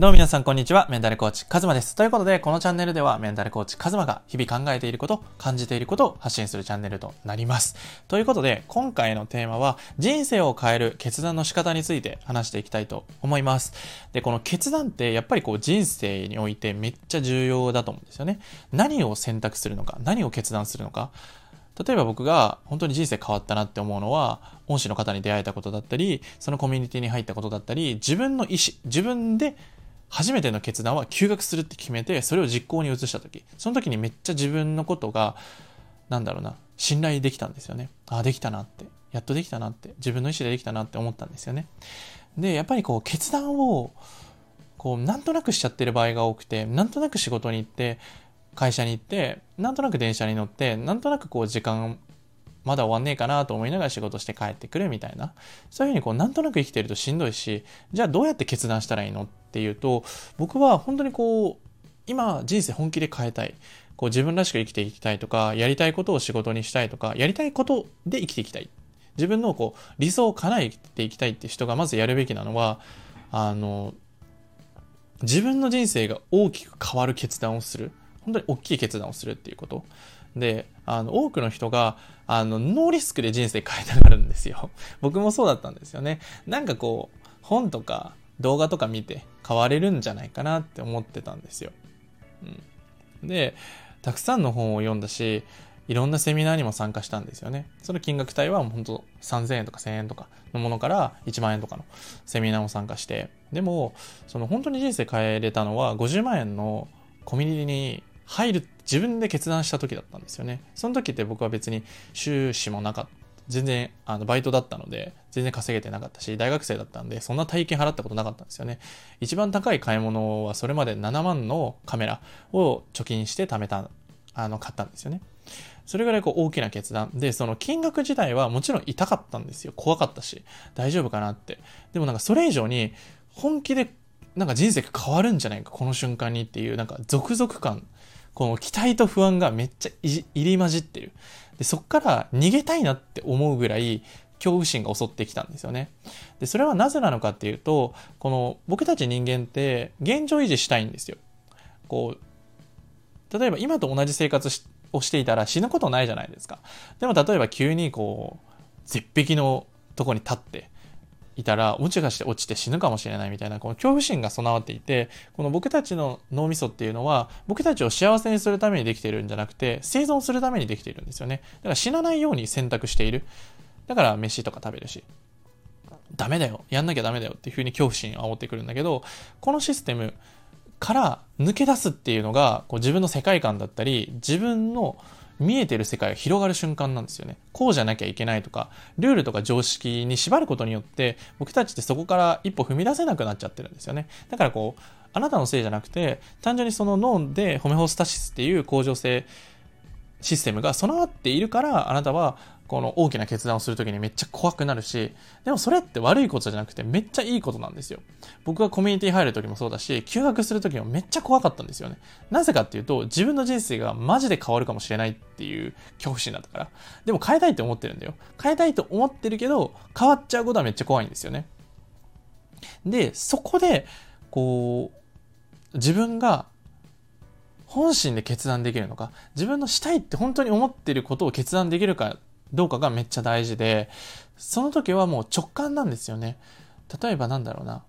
どうも皆さんこんにちは。メンタルコーチカズマです。ということで、このチャンネルではメンタルコーチカズマが日々考えていること、感じていることを発信するチャンネルとなります。ということで、今回のテーマは人生を変える決断の仕方について話していきたいと思います。で、この決断ってやっぱりこう人生においてめっちゃ重要だと思うんですよね。何を選択するのか、何を決断するのか。例えば僕が本当に人生変わったなって思うのは、恩師の方に出会えたことだったり、そのコミュニティに入ったことだったり、自分の意思、自分で初めての決断は休学するって決めて、それを実行に移した時、その時にめっちゃ自分のことが、なんだろうな、信頼できたんですよね。ああ、できたなって。やっとできたなって。自分の意思でできたなって思ったんですよね。で、やっぱりこう、決断を、こう、なんとなくしちゃってる場合が多くて、なんとなく仕事に行って、会社に行って、なんとなく電車に乗って、なんとなくこう、時間まだ終わんねえかなと思いながら仕事して帰ってくるみたいな。そういうふうにこうなんとなく生きてるとしんどいし、じゃあどうやって決断したらいいのっていうと、僕は本当にこう、今人生本気で変えたい。こう自分らしく生きていきたいとか、やりたいことを仕事にしたいとか、やりたいことで生きていきたい。自分のこう理想を叶えていきたいって人がまずやるべきなのは、あの、自分の人生が大きく変わる決断をする。本当に大きい決断をするっていうこと。で、あの、多くの人が、あの、ノーリスクで人生変えたがるんですよ。僕もそうだったんですよね。なんかこう、本とか動画とか見て変われるんじゃないかなって思ってたんですよ。うん。で、たくさんの本を読んだし、いろんなセミナーにも参加したんですよね。その金額帯はもう本当3000円とか1000円とかのものから1万円とかのセミナーも参加して、でも、その本当に人生変えれたのは50万円のコミュニティに入る自分で決断した時だったんですよね。その時って僕は別に収支もなかった。全然あのバイトだったので全然稼げてなかったし大学生だったんでそんな大金払ったことなかったんですよね。一番高い買い物はそれまで7万のカメラを貯金して貯めたあの買ったんですよね。それぐらいこう大きな決断。でその金額自体はもちろん痛かったんですよ。怖かったし大丈夫かなって。でもなんかそれ以上に本気でなんか人生が変わるんじゃないかこの瞬間にっていうなんか続々感。この期待と不安がめっちゃ入り混じってる。で、そっから逃げたいなって思うぐらい恐怖心が襲ってきたんですよね。で、それはなぜなのかっていうと、この僕たち人間って現状維持したいんですよ。こう、例えば今と同じ生活をしていたら死ぬことないじゃないですか。でも例えば急にこう、絶壁のとこに立って、いたら、落ちがして落ちて死ぬかもしれないみたいな、この恐怖心が備わっていて、この僕たちの脳みそっていうのは、僕たちを幸せにするためにできているんじゃなくて、生存するためにできているんですよね。だから死なないように選択している。だから飯とか食べるし。ダメだよ。やんなきゃダメだよっていうふうに恐怖心を煽ってくるんだけど、このシステムから抜け出すっていうのが、こう自分の世界観だったり、自分の見えてる世界が広がる瞬間なんですよね。こうじゃなきゃいけないとか、ルールとか常識に縛ることによって、僕たちってそこから一歩踏み出せなくなっちゃってるんですよね。だからこう、あなたのせいじゃなくて、単純にその脳でホメホスタシスっていう向上性システムが備わっているから、あなたはこの大きな決断をするときにめっちゃ怖くなるし、でもそれって悪いことじゃなくてめっちゃいいことなんですよ。僕がコミュニティ入るときもそうだし、休学するときもめっちゃ怖かったんですよね。なぜかっていうと、自分の人生がマジで変わるかもしれないっていう恐怖心だったから。でも変えたいって思ってるんだよ。変えたいと思ってるけど、変わっちゃうことはめっちゃ怖いんですよね。で、そこで、こう、自分が本心で決断できるのか、自分のしたいって本当に思ってることを決断できるかどうかがめっちゃ大事で、その時はもう直感なんですよね。例えばなんだろうな。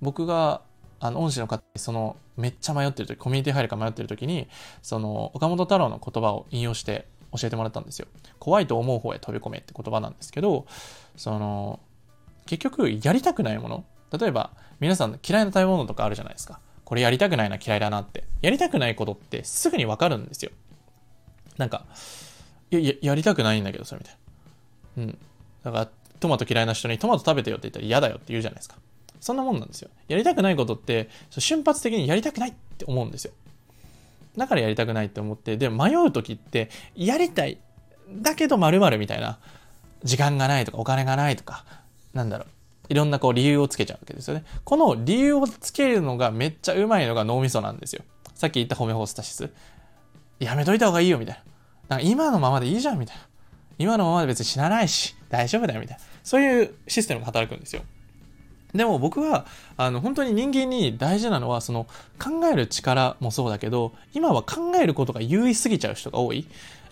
僕が、あの、恩師の方に、その、めっちゃ迷ってる時、コミュニティ入るか迷ってる時に、その、岡本太郎の言葉を引用して教えてもらったんですよ。怖いと思う方へ飛び込めって言葉なんですけど、その、結局、やりたくないもの。例えば、皆さん嫌いな食べ物とかあるじゃないですか。これやりたくないな、嫌いだなって。やりたくないことってすぐにわかるんですよ。なんか、いや、やりたくないんだけど、それみたいな。うん。だから、トマト嫌いな人にトマト食べてよって言ったら嫌だよって言うじゃないですか。そんなもんなんですよ。やりたくないことって、瞬発的にやりたくないって思うんですよ。だからやりたくないって思って、で、迷う時って、やりたい。だけど〇〇みたいな。時間がないとか、お金がないとか、なんだろう。いろんなこう理由をつけちゃうわけですよね。この理由をつけるのがめっちゃうまいのが脳みそなんですよ。さっき言ったホメホスタシス。やめといた方がいいよ、みたいな。なんか今のままでいいじゃんみたいな。今のままで別に死なないし、大丈夫だよみたいな。そういうシステムが働くんですよ。でも僕は、あの、本当に人間に大事なのは、その、考える力もそうだけど、今は考えることが優位すぎちゃう人が多い。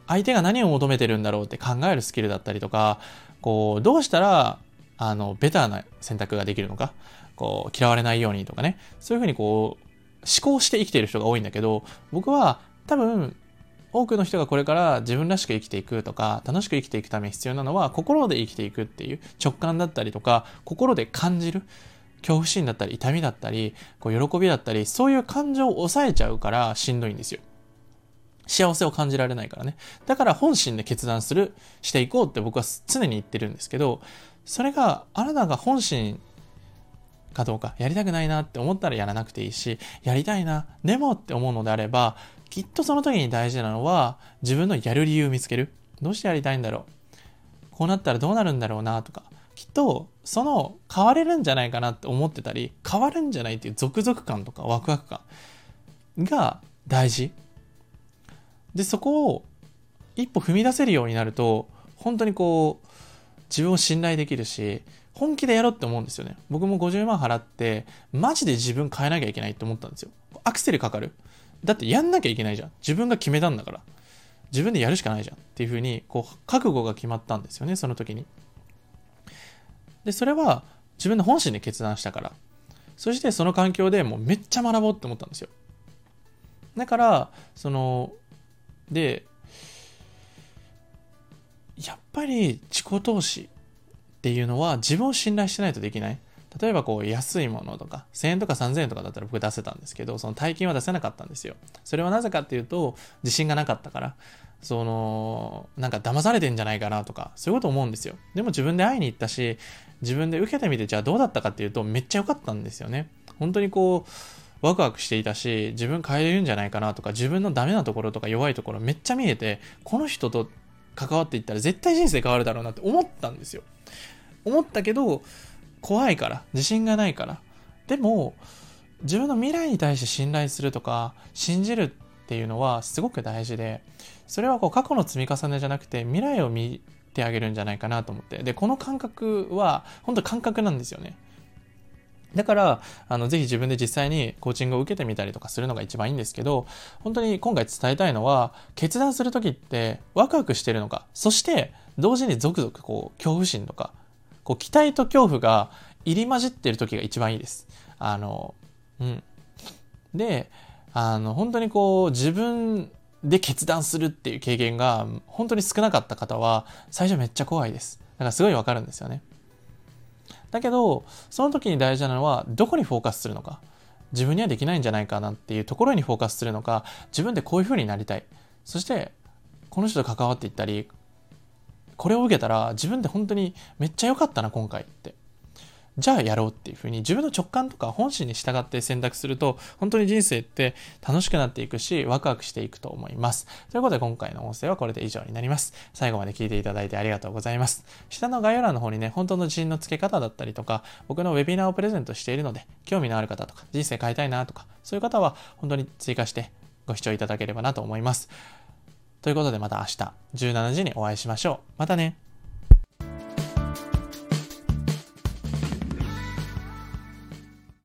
相手が何を求めてるんだろうって考えるスキルだったりとか、こう、どうしたら、あの、ベターな選択ができるのか、こう、嫌われないようにとかね、そういうふうにこう、思考して生きている人が多いんだけど、僕は多分、多くの人がこれから自分らしく生きていくとか、楽しく生きていくために必要なのは、心で生きていくっていう直感だったりとか、心で感じる。恐怖心だったり、痛みだったり、こう喜びだったり、そういう感情を抑えちゃうからしんどいんですよ。幸せを感じられないからね。だから本心で決断する、していこうって僕は常に言ってるんですけど、それがあなたが本心かどうか、やりたくないなって思ったらやらなくていいし、やりたいな、でもって思うのであれば、きっとその時に大事なのは、自分のやる理由を見つける。どうしてやりたいんだろう。こうなったらどうなるんだろうなとか、きっと、その、変われるんじゃないかなって思ってたり、変わるんじゃないっていう続々感とかワクワク感が大事。で、そこを一歩踏み出せるようになると、本当にこう、自分を信頼できるし、本気でやろうって思うんですよね。僕も50万払って、マジで自分変えなきゃいけないって思ったんですよ。アクセルかかる。だってやんなきゃいけないじゃん。自分が決めたんだから。自分でやるしかないじゃん。っていうふうに、こう、覚悟が決まったんですよね、その時に。で、それは自分の本心で決断したから。そしてその環境でもうめっちゃ学ぼうって思ったんですよ。だから、その、で、やっぱり自己投資っていうのは自分を信頼してないとできない。例えばこう安いものとか1000円とか3000円とかだったら僕出せたんですけどその大金は出せなかったんですよ。それはなぜかっていうと自信がなかったからそのなんか騙されてんじゃないかなとかそういうこと思うんですよ。でも自分で会いに行ったし自分で受けてみてじゃあどうだったかっていうとめっちゃ良かったんですよね。本当にこうワクワクしていたし自分変えれるんじゃないかなとか自分のダメなところとか弱いところめっちゃ見えてこの人と関わっていったら絶対人生変わるだろうなって思ったんですよ。思ったけど、怖いから、自信がないから。でも、自分の未来に対して信頼するとか、信じるっていうのはすごく大事で、それはこう過去の積み重ねじゃなくて、未来を見てあげるんじゃないかなと思って。で、この感覚は、本当感覚なんですよね。だから、あの、ぜひ自分で実際にコーチングを受けてみたりとかするのが一番いいんですけど、本当に今回伝えたいのは、決断するときってワクワクしてるのか、そして同時にゾクゾクこう、恐怖心とか、こう期待と恐怖が入り混じってる時が一番いいです。あの、うん。で、あの、本当にこう自分で決断するっていう経験が本当に少なかった方は最初めっちゃ怖いです。だからすごいわかるんですよね。だけど、その時に大事なのはどこにフォーカスするのか。自分にはできないんじゃないかなっていうところにフォーカスするのか、自分でこういう風になりたい。そして、この人と関わっていったり、これを受けたら自分で本当にめっちゃ良かったな、今回って。じゃあやろうっていうふうに自分の直感とか本心に従って選択すると本当に人生って楽しくなっていくしワクワクしていくと思います。ということで今回の音声はこれで以上になります。最後まで聞いていただいてありがとうございます。下の概要欄の方にね、本当の自信のつけ方だったりとか僕のウェビナーをプレゼントしているので興味のある方とか人生変えたいなとかそういう方は本当に追加してご視聴いただければなと思います。ということでまた明日17時にお会いしましょう。またね。